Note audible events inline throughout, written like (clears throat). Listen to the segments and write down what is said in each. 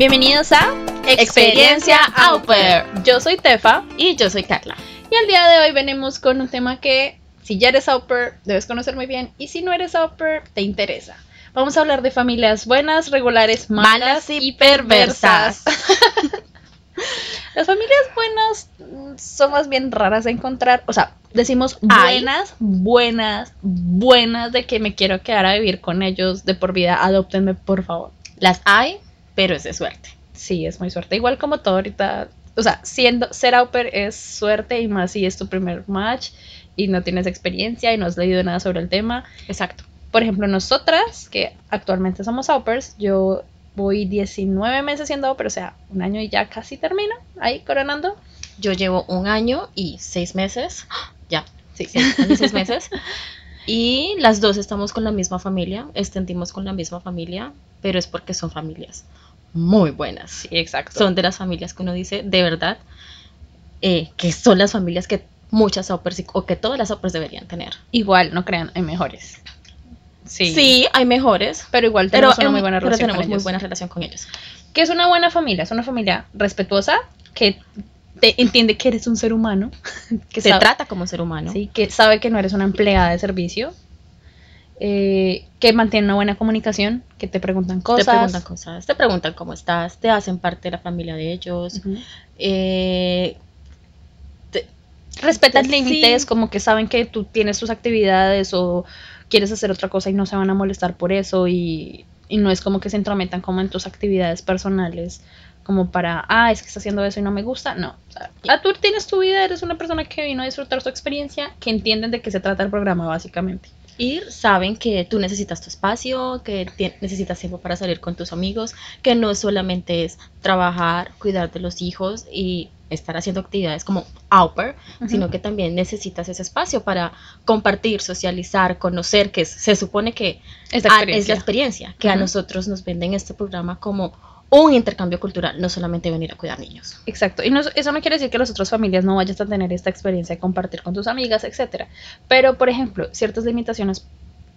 Bienvenidos a Experiencia Au Pair. Yo soy Tefa Y yo soy Carla. y el día de hoy venimos con un tema que si ya eres au pair debes conocer muy bien y si no eres au pair te interesa. Vamos a hablar de familias buenas, regulares, malas, Malas y perversas. (laughs) Las familias buenas mm, son más bien raras de encontrar. O sea, decimos buenas, buenas, buenas de que me quiero quedar a vivir con ellos de por vida. Adóptenme, por favor. Las hay, pero es de suerte. Sí, es muy suerte. Igual como todo ahorita. O sea, siendo ser au pair es suerte y más si es tu primer match y no tienes experiencia y no has leído nada sobre el tema. Exacto. Por ejemplo, nosotras, que actualmente somos au pairs, yo voy 19 meses siendo au pair, o sea, un año y ya casi termino, ahí coronando. Yo llevo un año y seis meses. Ya, sí, y seis meses. Y las dos estamos con la misma familia, extendimos con la misma familia, pero es porque son familias muy buenas. Sí, exacto. Son de las familias que uno dice, de verdad, eh, que son las familias que muchas operas o que todas las operas deberían tener. Igual, no crean, hay mejores. Sí. Sí, hay mejores, Pero igual pero, tenemos una muy buena pero relación tenemos con muy ellos. buena relación con ellos. Que es una buena familia, es una familia respetuosa, que te entiende que eres un ser humano, (laughs) que Se sabe- trata como ser humano. Sí, que sabe que no eres una empleada de servicio, eh, que mantiene una buena comunicación, que te preguntan cosas. Te preguntan cosas, te preguntan cómo estás, te hacen parte de la familia de ellos. Eh, Respetan límites, como que saben que tú tienes tus actividades o quieres hacer otra cosa y no se van a molestar por eso y, y no es como que se entrometan como en tus actividades personales como para, ah, es que está haciendo eso y no me gusta, no. O sea, ah, tú tienes tu vida, eres una persona que vino a disfrutar su experiencia, que entienden de qué se trata el programa básicamente. Y saben que tú necesitas tu espacio, que necesitas tiempo para salir con tus amigos, que no solamente es trabajar, cuidar de los hijos y estar haciendo actividades como au pair, Ujú. sino que también necesitas ese espacio para compartir, socializar, conocer, que se supone que Es la experiencia. es la experiencia, que a nosotros nos venden este programa como un intercambio cultural, no solamente venir a cuidar niños. Exacto, y no- eso no quiere decir que las otras familias no vayas a tener esta experiencia de compartir con tus amigas, etcétera. Pero, por ejemplo, ciertas limitaciones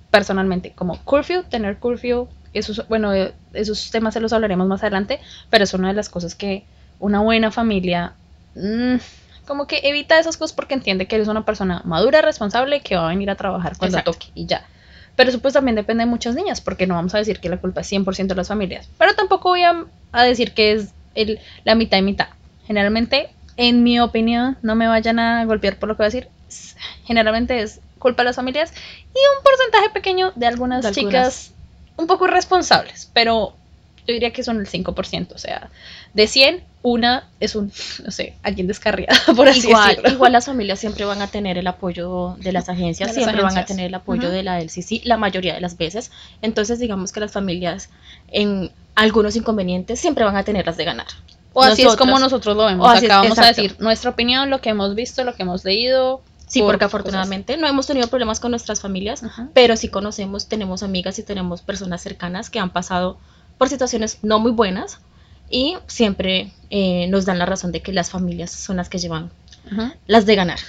personalmente, como curfew, tener curfew, esos, bueno, eh, esos temas se los hablaremos más adelante, pero es una de las cosas que una buena familia, mm, como que evita esas cosas porque entiende que eres una persona madura, responsable, que va a venir a trabajar cuando Exacto. toque y ya. Pero eso pues también depende de muchas niñas, porque no vamos a decir que la culpa es 100% de las familias. Pero tampoco voy a, a decir que es el, la mitad y mitad. Generalmente, en mi opinión, no me vayan a golpear por lo que voy a decir, generalmente es culpa de las familias y un porcentaje pequeño de algunas De algunas. chicas un poco irresponsables, pero yo diría que son el 5%, o sea, de 100, una es un, no sé, alguien descarriada, (laughs) por así igual, decirlo. igual las familias siempre van a tener el apoyo de las agencias, De las siempre van a tener el apoyo de la LCC la mayoría de las veces. Entonces, digamos que las familias en algunos inconvenientes siempre van a tener las de ganar. O así es como nosotros lo vemos. O así es, Acá vamos a decir nuestra opinión, lo que hemos visto, lo que hemos leído. Sí, por porque cosas. afortunadamente no hemos tenido problemas con nuestras familias, Ajá. pero sí conocemos, tenemos amigas y tenemos personas cercanas que han pasado por situaciones no muy buenas y siempre eh, nos dan la razón de que las familias son las que llevan Ajá. las de ganar.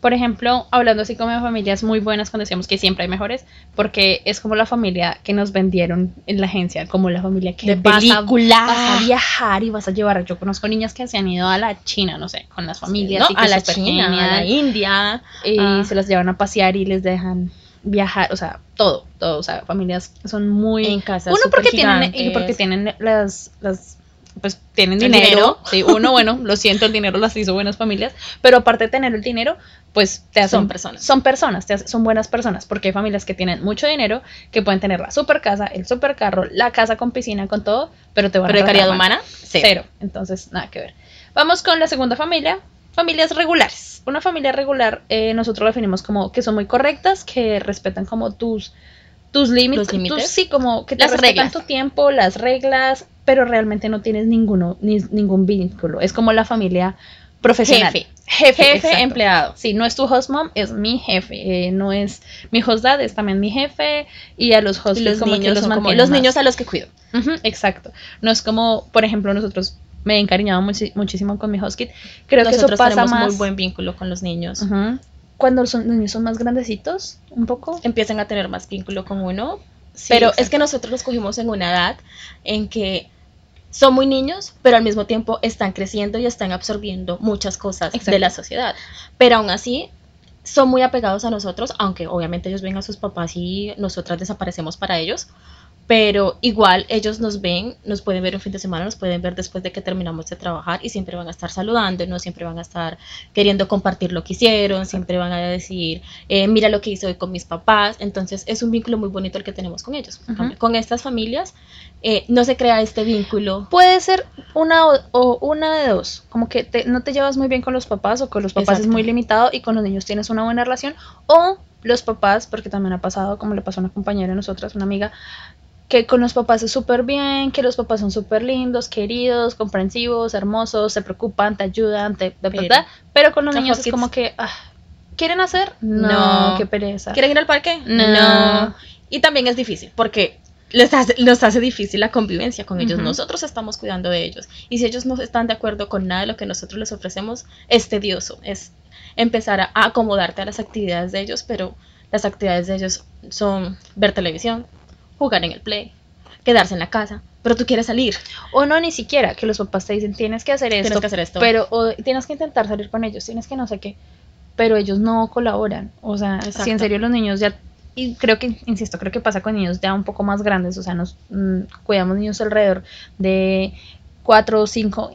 Por ejemplo, hablando así como de familias muy buenas, cuando decíamos que siempre hay mejores, porque es como la familia que nos vendieron en la agencia, como la familia que De vas, a, vas a viajar y vas a llevar. Yo conozco niñas que se han ido a la China, no sé, con las familias. ¿no? y A la China, a la India. y ah. se las llevan a pasear y les dejan viajar, o sea, todo, todo, o sea, familias son muy En casas uno porque tienen y porque tienen las las pues tienen dinero, dinero. sí, uno bueno, lo siento, el dinero las hizo buenas familias, pero aparte de tener el dinero, pues te hacen Son personas. son personas, te hacen- son buenas personas, porque hay familias que tienen mucho dinero, que pueden tener la super casa, el super carro, la casa con piscina, con todo, pero te van Pero de a calidad mal. humana, Cero. cero. Entonces, nada que ver. Vamos con la segunda familia, familias regulares. Una familia regular, eh, nosotros la definimos como que son muy correctas, que respetan como tus tus límites, tus- sí, como que te Las respetan reglas. tu tiempo, las reglas, pero realmente no tienes ninguno, ni, ningún vínculo. Es como la familia profesional. Jefe. Jefe, Jefe, exacto. empleado. Sí, no es tu host mom, es mi jefe. eh, no es mi host dad, es también mi jefe. Y a los hosts los como que niños los como los niños a los que cuido. Exacto. No es como, por ejemplo, nosotros me he encariñado muchísimo con mi Husky. Creo que eso pasa tenemos más muy buen vínculo con los niños. Cuando los niños son más grandecitos, un poco. Empiezan a tener más vínculo con uno. Sí, pero exacto. es que nosotros los cogimos en una edad en que son muy niños, pero al mismo tiempo están creciendo y están absorbiendo muchas cosas de la sociedad. Pero aún así, son muy apegados a nosotros, aunque obviamente ellos ven a sus papás y nosotras desaparecemos para ellos, pero igual ellos nos ven, nos pueden ver un fin de semana, nos pueden ver después de que terminamos de trabajar y siempre van a estar saludándonos, siempre van a estar queriendo compartir lo que hicieron, siempre van a decir, eh, mira lo que hice hoy con mis papás, entonces es un vínculo muy bonito el que tenemos con ellos. Con estas familias eh, no se crea este vínculo. Puede ser una o, una de dos, como que no te llevas muy bien con los papás o con los papás es muy limitado y con los niños tienes una buena relación o los papás, porque también ha pasado, como le pasó a una compañera de nosotras, una amiga, que con los papás es súper bien, que los papás son súper lindos, queridos, comprensivos, hermosos, se preocupan, te ayudan, te... pero, pero con los niños es como que... Ah, ¿Quieren hacer? No, qué pereza. ¿Quieren ir al parque? No. Y también es difícil porque les hace, nos hace difícil la convivencia con ellos. Nosotros estamos cuidando de ellos. Y si ellos no están de acuerdo con nada de lo que nosotros les ofrecemos, es tedioso. Es empezar a acomodarte a las actividades de ellos, pero las actividades de ellos son ver televisión, jugar en el play, quedarse en la casa, pero tú quieres salir. O no, ni siquiera, que los papás te dicen, tienes que hacer esto. Tienes que hacer esto. Pero o, tienes que intentar salir con ellos, tienes que no sé qué. Pero ellos no colaboran. O sea, si en serio los niños ya... Y creo que, insisto, creo que pasa con niños ya un poco más grandes. O sea, nos mm, cuidamos niños alrededor de cuatro o cinco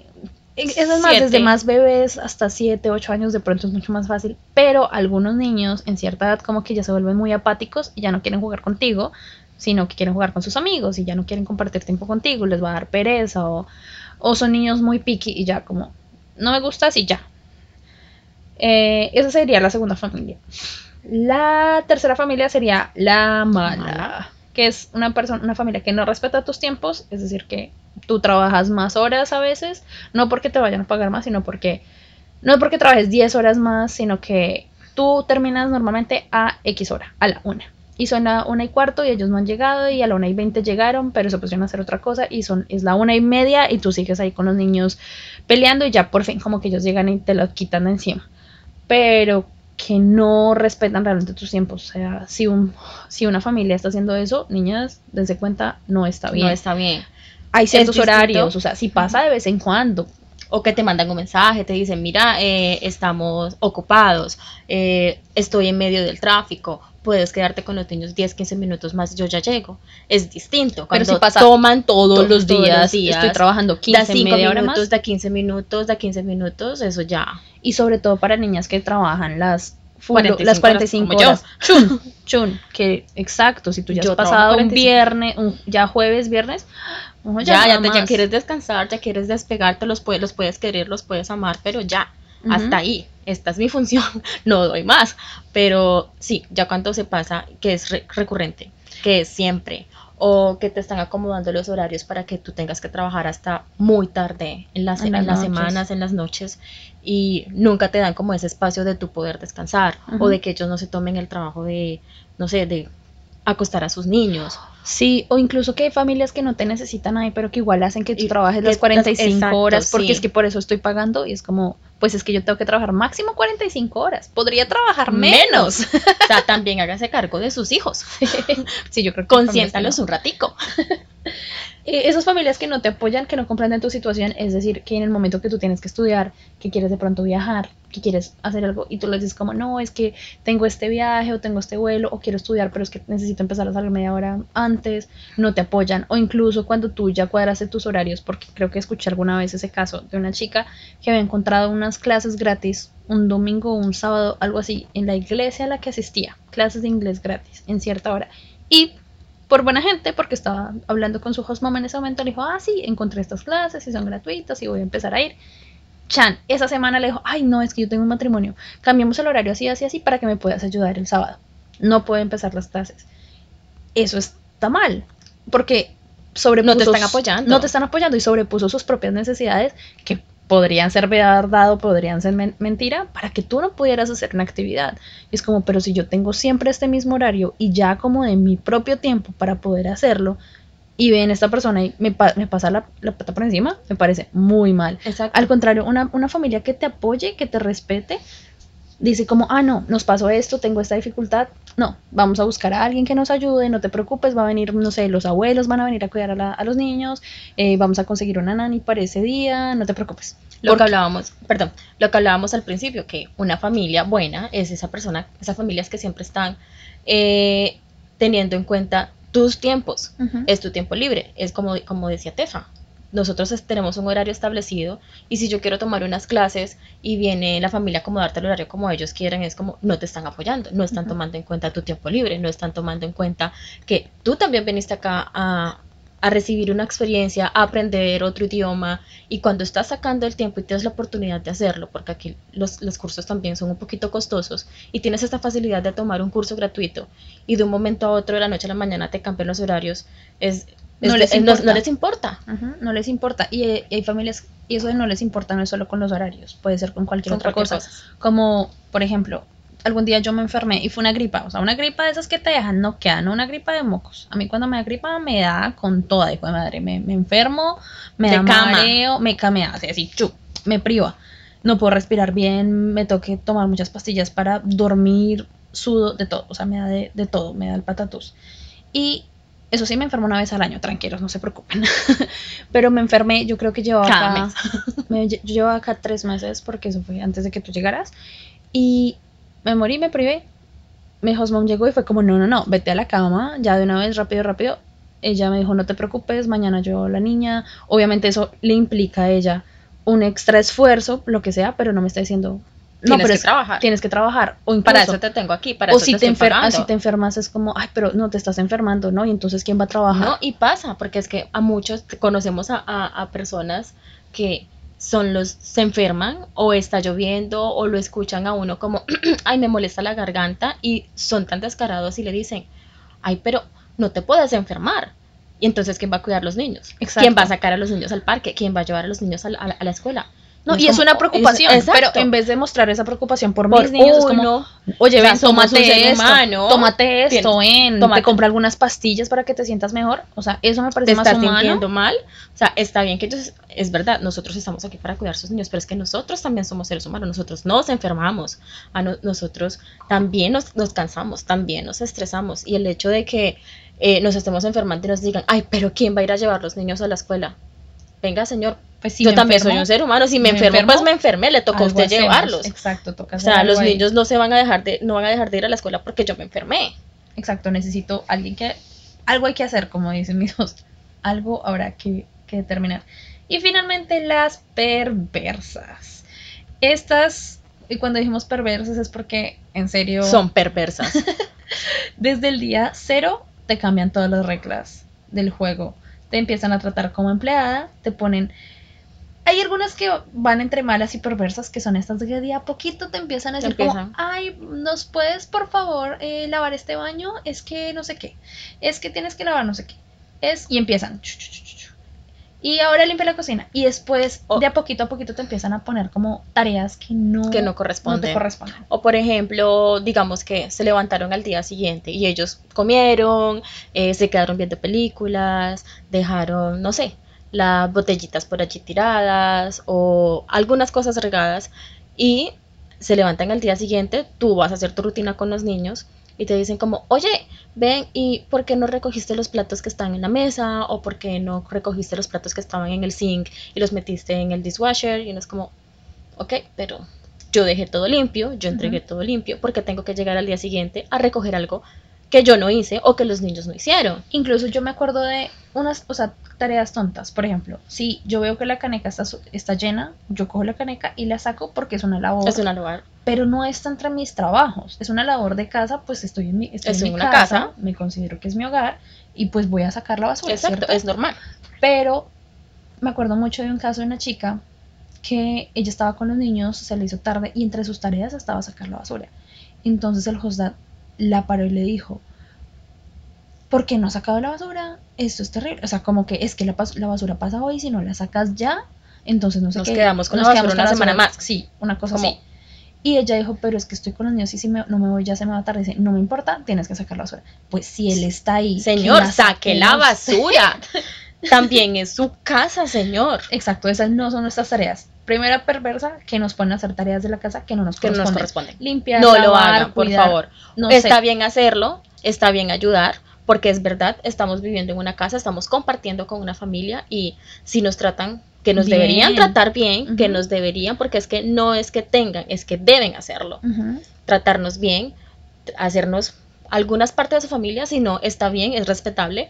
es más, desde más bebés hasta 7, 8 años de pronto es mucho más fácil, pero algunos niños en cierta edad como que ya se vuelven muy apáticos y ya no quieren jugar contigo, sino que quieren jugar con sus amigos y ya no quieren compartir tiempo contigo, les va a dar pereza o, son niños muy picky y ya como, no me gustas y ya. Eh, esa sería la segunda familia. La tercera familia sería la mala, que es una persona, una familia que no respeta tus tiempos, es decir, que tú trabajas más horas a veces, no porque te vayan a pagar más, sino porque, no porque trabajes 10 horas más, sino que tú terminas normalmente a X hora, a la una y son la una y cuarto y ellos no han llegado y a la una y veinte llegaron, pero se pusieron a hacer otra cosa y son, es la una y media y tú sigues ahí con los niños peleando y ya por fin como que ellos llegan y te lo quitan de encima. Pero que no respetan realmente tus tiempos. O sea, si, un, si una familia está haciendo eso, niñas, dense cuenta, no está bien. No está bien. Hay ciertos horarios, o sea, si pasa de vez en cuando, o que te mandan un mensaje, te dicen, mira, eh, estamos ocupados, eh, estoy en medio del tráfico, puedes quedarte con los niños 10, 15 minutos más, yo ya llego. Es distinto. Cuando Pero si pasa toman todos, los, días, estoy trabajando 15 media minutos, de 15 minutos, de 15 minutos, eso ya. Y sobre todo para niñas que trabajan las 45 las 45 horas. (laughs) Chun, chun, que exacto, si tú ya has pasado un viernes, un, ya jueves, viernes, ya, ya, te, ya, quieres descansar, ya quieres despegarte, los puedes, los puedes querer, los puedes amar, pero ya, hasta ahí, esta es mi función, (laughs) no doy más. Pero sí, ya cuando se pasa, que es recurrente, que es siempre, o que te están acomodando los horarios para que tú tengas que trabajar hasta muy tarde en las, en las, semanas, en las noches, y nunca te dan como ese espacio de tu poder descansar, o de que ellos no se tomen el trabajo de, no sé, de acostar a sus niños. Sí, o incluso que hay familias que no te necesitan ahí, pero que igual hacen que tú trabajes las 45 horas, porque es que por eso estoy pagando y es como, pues es que yo tengo que trabajar máximo 45 horas. Podría trabajar menos. o sea, (laughs) también hágase cargo de sus hijos. sí, yo creo que (laughs) consiéntalos un ratico. (laughs) Eh, esas familias que no te apoyan, que no comprenden tu situación, es decir, que en el momento que tú tienes que estudiar, que quieres de pronto viajar, que quieres hacer algo y tú les dices como, no, es que tengo este viaje o tengo este vuelo o quiero estudiar, pero es que necesito empezar a salir media hora antes, no te apoyan. O incluso cuando tú ya cuadraste tus horarios, porque creo que escuché alguna vez ese caso de una chica que había encontrado unas clases gratis un domingo o un sábado, algo así, en la iglesia a la que asistía, clases de inglés gratis en cierta hora. Y por buena gente, porque estaba hablando con su host mom en ese momento, le dijo, ah, sí, encontré estas clases y son gratuitas y voy a empezar a ir. Chan, esa semana le dijo, ay, no, es que yo tengo un matrimonio, cambiamos el horario así, así, así, para que me puedas ayudar el sábado. No puedo empezar las clases. Eso está mal, porque sobrepuso... No te están apoyando. No te están apoyando y sobrepuso sus propias necesidades que podrían ser verdad podrían ser mentira para que tú no pudieras hacer una actividad. es como, pero si yo tengo siempre este mismo horario y ya como de mi propio tiempo para poder hacerlo, y ven esta persona y me, me pasa la, la, pata por encima, me parece muy mal. Al contrario, una, una familia que te apoye, que te respete, dice como, ah, no, nos pasó esto, tengo esta dificultad, no, vamos a buscar a alguien que nos ayude, no te preocupes, va a venir, no sé, los abuelos van a venir a cuidar a, la- a los niños, eh, vamos a conseguir una nani para ese día, no te preocupes. Lo Porque- que hablábamos, perdón, lo que hablábamos al principio, que una familia buena es esa persona, esas familias que siempre están eh, teniendo en cuenta tus tiempos. Es tu tiempo libre, es como, como decía Tefa. Nosotros tenemos un horario establecido y si yo quiero tomar unas clases y viene la familia a acomodarte el horario como ellos quieren, es como no te están apoyando, no están tomando en cuenta tu tiempo libre, no están tomando en cuenta que tú también viniste acá a, a recibir una experiencia, a aprender otro idioma y cuando estás sacando el tiempo y tienes la oportunidad de hacerlo, porque aquí los, los cursos también son un poquito costosos y tienes esta facilidad de tomar un curso gratuito y de un momento a otro, de la noche a la mañana, te cambian los horarios, es No les no- importa. no les importa. No les importa. Y, eh, hay familias, y eso de no les importa no es solo con los horarios, puede ser con cualquier Con otra cualquier cosa. cosa. Como, por ejemplo, algún día yo me enfermé y fue una gripa, o sea, una gripa de esas que te dejan noqueada, no una gripa de mocos. A mí cuando me da gripa me da con toda, hijo de madre, me, me enfermo, me Te da cama. mareo, me camea, así, así, chu, me priva. No puedo respirar bien, me toque tomar muchas pastillas para dormir, sudo, de todo, o sea, me da de, de todo, me da el patatús. Y eso sí, me enfermo una vez al año, tranquilos, no se preocupen. (laughs) Pero me enfermé, yo creo que llevaba acá, (laughs) me yo llevaba acá tres meses porque eso fue antes de que tú llegaras. Y me morí, me privé. Mi husband llegó y fue como, no, no, no, vete a la cama, ya de una vez, rápido, rápido. Ella me dijo, no te preocupes, mañana yo la niña. Obviamente eso le implica a ella un extra esfuerzo, lo que sea, pero no me está diciendo, no, Tienes pero que es- trabajar. tienes que trabajar. O incluso, Para eso te tengo aquí, para o eso si te, te, estoy ah, pagando. si te enfermas es como, ay, pero no te estás enfermando, ¿no? Y entonces, ¿quién va a trabajar? No, y pasa, porque es que a muchos conocemos a, a- a personas que son los, se enferman o está lloviendo o lo escuchan a uno como, (clears throat) ay, me molesta la garganta y son tan descarados y le dicen, ay, pero no te puedes enfermar. Y entonces, ¿quién va a cuidar a los niños? Exacto. ¿Quién va a sacar a los niños al parque? ¿Quién va a llevar a los niños a a la escuela? No, y es una preocupación, es- pero en vez de mostrar esa preocupación por, Por mis niños, es como, oye, o sea, ven, somos un tómate esto, humano, tómate esto, ven, tómate- te compra algunas pastillas para que te sientas mejor. O sea, eso me te parece más estás humano. sintiendo mal. O sea, está bien que ellos, es verdad, nosotros estamos aquí para cuidar a sus niños, pero es que nosotros también somos seres humanos, nosotros nos enfermamos, a no- nosotros también nos, nos cansamos, también nos estresamos. Y el hecho de que eh, nos estemos enfermando y nos digan, ay, pero ¿quién va a ir a llevar los niños a la escuela? Venga, señor, Pues si yo también soy un ser humano, si me, me enfermo, enfermo, pues me enfermé, le tocó a usted hacemos. llevarlos. Exacto, toca O sea, los ahí. niños no se van a dejar de, no van a dejar de ir a la escuela porque yo me enfermé. Exacto, necesito alguien que... Algo hay que hacer, como dicen mis hijos. Algo habrá que, que determinar. Y finalmente las perversas. Estas, y cuando dijimos perversas es porque, en serio... Son perversas. (laughs) Desde el día cero te cambian todas las reglas del juego. Te empiezan a tratar como empleada, te ponen... Hay algunas que van entre malas y perversas, que son estas de que de a poquito te empiezan a decir como, ay, ¿nos puedes por favor eh, lavar este baño? Es que no sé qué, es que tienes que lavar no sé qué. Es, y empiezan. Y ahora limpia la cocina. Y después, Oh. de a poquito a poquito, te empiezan a poner como tareas que no, que no no te corresponden. corresponden. O por ejemplo, digamos que se levantaron al día siguiente y ellos comieron, eh, se quedaron viendo películas, dejaron, no sé, las botellitas por allí tiradas o algunas cosas regadas y se levantan al día siguiente, tú vas a hacer tu rutina con los niños y te dicen como, oye, ven, ¿y por qué no recogiste los platos que están en la mesa? ¿O por qué no recogiste los platos que estaban en el sink y los metiste en el dishwasher? Y uno es como, ok, pero yo dejé todo limpio, yo entregué todo limpio, porque tengo que llegar al día siguiente a recoger algo que yo no hice o que los niños no hicieron. Incluso yo me acuerdo de unas, o sea, tareas tontas. Por ejemplo, si yo veo que la caneca está, está llena, yo cojo la caneca y la saco porque es una labor. Es una lugar. Pero no está entre mis trabajos. Es una labor de casa, pues estoy en mi, estoy Es en mi una casa, casa. me considero que es mi hogar y pues voy a sacar la basura. Exacto, ¿cierto? es normal. Pero me acuerdo mucho de un caso de una chica que ella estaba con los niños, se le hizo tarde y entre sus tareas estaba sacar la basura. Entonces el hostad la paró y le dijo, ¿por qué no has sacado la basura? Esto es terrible. O sea, como que es que la, basura pasa hoy, si no la sacas ya, entonces no sé Nos qué. quedamos con nos la basura quedamos una semana basura. más. Sí, una cosa Como- así. Y ella dijo, pero es que estoy con los niños y si me- no me voy ya se me va a tardar. Dice, no me importa, tienes que sacar la basura. Pues si él está ahí. Señor, la saque la basura. (laughs) También es su casa, señor. Exacto, esas no son nuestras tareas. Primera perversa que nos ponen a hacer tareas de la casa que no nos que no nos corresponden. corresponde. Limpiar, No lo hagan, por favor. no está sé. bien hacerlo, está bien ayudar, porque es verdad, estamos viviendo en una casa, estamos compartiendo con una familia y si nos tratan, que nos Bien. deberían tratar bien, que nos deberían, porque es que no es que tengan, es que deben hacerlo. Tratarnos bien, hacernos algunas partes de su familia, si no está bien, es respetable.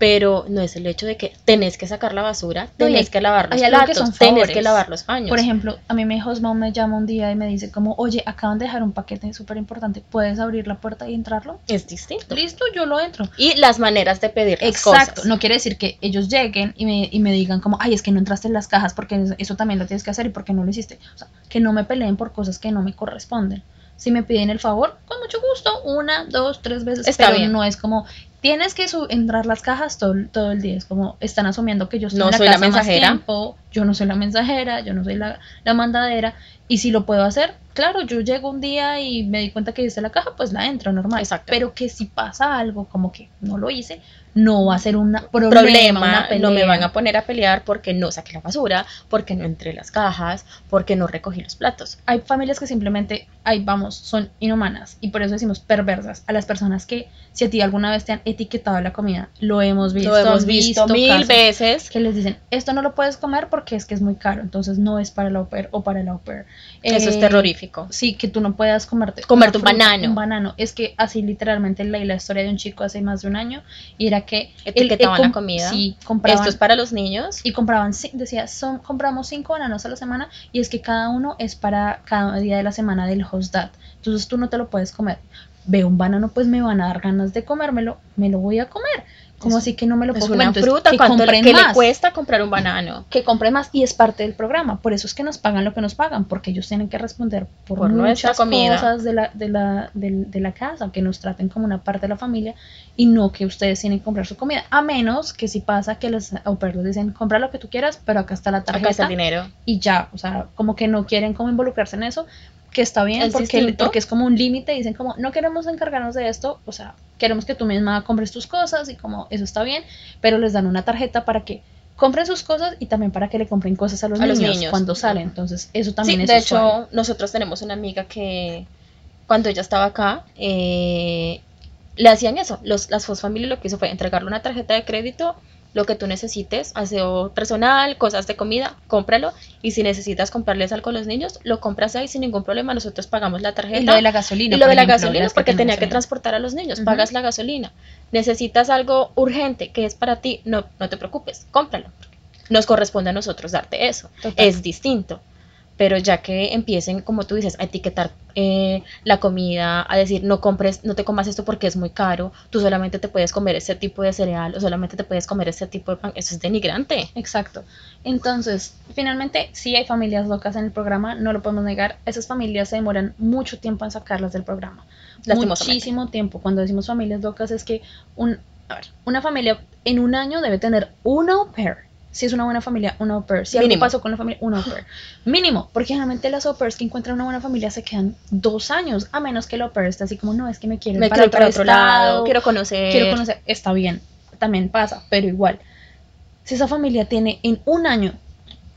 Pero no es el hecho de que tenés que sacar la basura, tenés que lavar los hay algo que platos, son tenés que lavar los baños. Por ejemplo, a mí mi husband me llama un día y me dice como, oye, acaban de dejar un paquete súper importante, ¿puedes abrir la puerta y entrarlo? es distinto. Listo, yo lo entro. Y las maneras de pedir las Exacto, cosas. no quiere decir que ellos lleguen y me, y me digan como, ay, es que no entraste en las cajas porque eso- eso también lo tienes que hacer y porque no lo hiciste. O sea, que no me peleen por cosas que no me corresponden. Si me piden el favor, con mucho gusto, una, dos, tres veces, Está pero bien. no es como, tienes que entrar las cajas todo, todo el día. Es como, están asumiendo que yo estoy No en la soy la casa más mensajera. tiempo, yo no soy la mensajera, yo no soy la, la mandadera. Y si lo puedo hacer, claro, yo llego un día y me di cuenta que hice la caja, pues la entro normal. Exacto. Pero que si pasa algo como que no lo hice, no va a ser un problema, problema, una no me van a poner a pelear porque no saqué la basura, porque no entré las cajas, porque no recogí los platos. Hay familias que simplemente, ahí vamos, son inhumanas y por eso decimos perversas a las personas que si a ti alguna vez te han etiquetado la comida, lo hemos visto, Lo hemos han visto mil veces. que les dicen, esto no lo puedes comer porque es que es muy caro, entonces no es para el au pair o para el au pair. Eso es Eh, terrorífico. Sí, que tú no puedas comerte Comerte un banano. Un banano. Es que así literalmente leí la historia de un chico hace más de un año y era que Etiquetaban él la com- comida. Sí, compraban, Esto es para los niños. y compraban, decía, son, compramos cinco bananos a la semana y es que cada uno es para cada día de la semana del host dad. Entonces tú no te lo puedes comer. Veo un banano, pues me van a dar ganas de comérmelo, me lo voy a comer. Como así que no me lo puedo comer? Entonces, fruta, que ¿cuánto le, compren que le más cuesta comprar un banano? que compre más y es parte del programa. Por eso es que nos pagan lo que nos pagan, porque ellos tienen que responder por, Por muchas comida. cosas de la, de, la, del- de la casa, que nos traten como una parte de la familia y no que ustedes tienen que comprar su comida. A menos que si pasa que los au les dicen, compra lo que tú quieras, pero acá está la tarjeta Acá está el dinero. y ya, o sea, como que no quieren como involucrarse en eso, que está bien, Es porque, distinto. porque es como un límite, dicen como, no queremos encargarnos de esto, o sea, queremos que tú misma compres tus cosas y como eso está bien, pero les dan una tarjeta para que compren sus cosas y también para que le compren cosas a los, A los niños, cuando salen, entonces eso Sí, también es de usual. hecho, nosotros tenemos una amiga que cuando ella estaba acá, eh, le hacían eso. Los, las Foss Family lo que hizo fue entregarle una tarjeta de crédito, lo que tú necesites, aseo personal, cosas de comida, cómpralo. Y si necesitas comprarles algo a los niños, lo compras ahí sin ningún problema. Nosotros pagamos la tarjeta. y lo de la gasolina. Y lo de la ejemplo, gasolina porque tenía que transportar a los niños, pagas la gasolina. Necesitas algo urgente que es para ti, no, no te preocupes, cómpralo. Nos corresponde a nosotros darte eso. Total. Es distinto. Pero ya que empiecen, como tú dices, a etiquetar eh, la comida, a decir no compres, no te comas esto porque es muy caro, tú solamente te puedes comer ese tipo de cereal o solamente te puedes comer ese tipo de pan, eso es denigrante. Exacto. Entonces, finalmente, sí hay familias locas en el programa, no lo podemos negar. Esas familias se demoran mucho tiempo en sacarlas del programa. Muchísimo tiempo. Cuando decimos familias locas es que un, a ver, una familia en un año debe tener una au pair. Si es una buena familia, una au pair. Si algo pasó con la familia, una au pair. Mínimo, porque generalmente las au pairs que encuentran una buena familia se quedan dos años, a menos que el au pair esté así como, no, es que me quiero ir Me para quiero ir para otro estado, lado, quiero conocer. quiero conocer, está bien, también pasa, pero igual. Si esa familia tiene en un año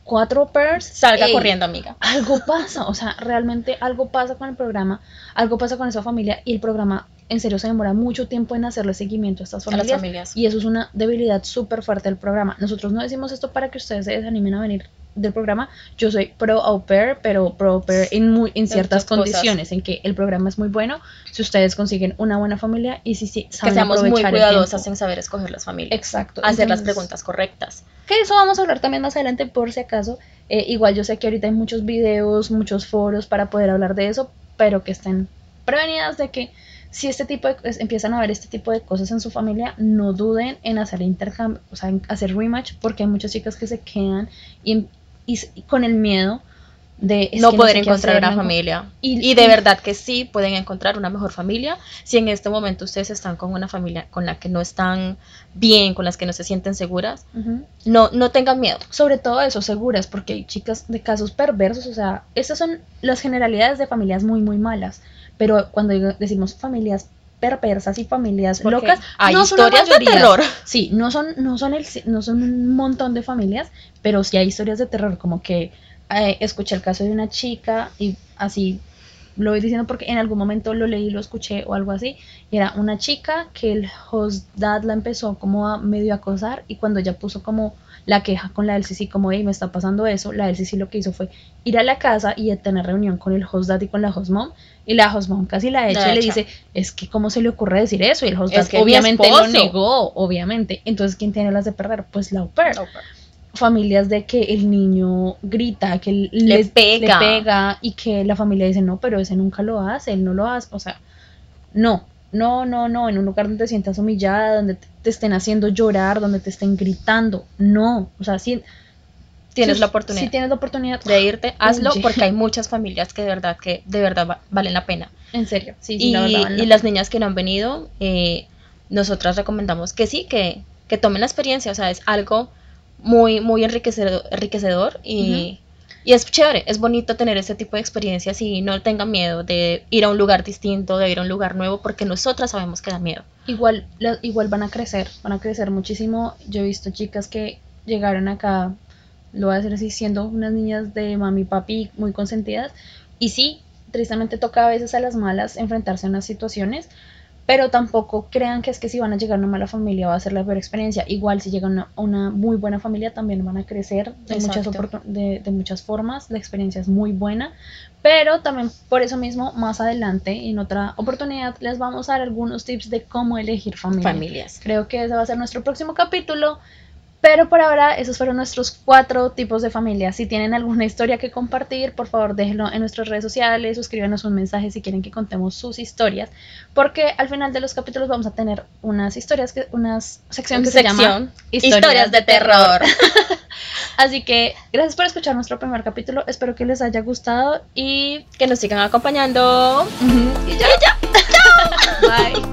cuatro pairs, Salga ey, corriendo, amiga. Algo pasa, o sea, realmente algo pasa con el programa, algo pasa con esa familia y el programa en serio se demora mucho tiempo en hacerle seguimiento a estas A las familias. familias. Y eso es una debilidad súper fuerte del programa. Nosotros no decimos esto para que ustedes se desanimen a venir del programa. Yo soy pro au pair, pero pro au pair en, muy, en ciertas cosas. condiciones, en que el programa es muy bueno si ustedes consiguen una buena familia y si, si que saben seamos muy aprovechar cuidadosas en saber escoger las familias. Exacto. Hacer las preguntas correctas. Que eso vamos a hablar también más adelante por si acaso. Eh, igual yo sé que ahorita hay muchos videos, muchos foros para poder hablar de eso, pero que estén prevenidas de que si este tipo de es- empiezan a ver este tipo de cosas en su familia, no duden en hacer intercambio, o sea, en hacer rematch, porque hay muchas chicas que se quedan y, y s- y con el miedo de no poder sé qué encontrar hacer, una no- familia. Y- Y, de y- verdad que sí pueden encontrar una mejor familia si en este momento ustedes están con una familia con la que no están bien, con las que no se sienten seguras. Ujú. No, no tengan miedo. sobre todo eso, seguras, porque hay chicas de casos perversos, o sea, estas son las generalidades de familias muy, muy malas, pero cuando decimos familias perversas y familias Porque locas, hay no son la historias de terror. Sí, no son, no son el, no son un montón de familias, pero sí hay historias de terror, como que eh, escuché el caso de una chica y así lo voy diciendo porque en algún momento lo leí, lo escuché o algo así, y era una chica que el host dad la empezó como a medio acosar y cuando ella puso como la queja con la del CC como, hey, me está pasando eso, la del CC lo que hizo fue ir a la casa y tener reunión con el host dad y con la host mom, y la host mom casi la echa y le dice, es que cómo se le ocurre decir eso, y el host dad obviamente lo negó, obviamente, entonces ¿quién tiene las de perder? Pues la au pair familias de que el niño grita, que le, pega. le pega y que la familia dice, no, pero ese nunca lo hace, él no lo hace, o sea, no, no, no, no, en un lugar donde te sientas humillada, donde te, estén haciendo llorar, donde te estén gritando, no, o sea, si tienes la oportunidad, si tienes la oportunidad de irte, hazlo porque hay muchas familias que de verdad que de verdad valen la pena. En serio, sí, sí y, la verdad y las niñas que no han venido, eh, nosotras recomendamos que sí, que, que tomen la experiencia, o sea, es algo muy, muy enriquecedor, enriquecedor y, y, es chévere, es bonito tener ese tipo de experiencias y no tengan miedo de ir a un lugar distinto, de ir a un lugar nuevo, porque nosotras sabemos que da miedo. Igual, igual van a crecer, van a crecer muchísimo. Yo he visto chicas que llegaron acá, lo voy a decir así, siendo unas niñas de mami papi muy consentidas. Y sí, tristemente toca a veces a las malas enfrentarse a unas situaciones, pero tampoco crean que es que si van a llegar a una mala familia va a ser la peor experiencia. Igual si llegan a una, muy buena familia también van a crecer de muchas, de, de, muchas formas, la experiencia es muy buena, pero también por eso mismo más adelante en otra oportunidad les vamos a dar algunos tips de cómo elegir familias. Creo que ese va a ser nuestro próximo capítulo. Pero por ahora, esos fueron nuestros cuatro tipos de familias. Si tienen alguna historia que compartir, por favor déjenlo en nuestras redes sociales, suscríbanos un mensaje si quieren que contemos sus historias, porque al final de los capítulos vamos a tener unas historias, que, unas sección que se llama Historias, de, terror. (laughs) Así que gracias por escuchar nuestro primer capítulo, espero que les haya gustado y que nos sigan acompañando. Y ya, ya. (laughs) Bye.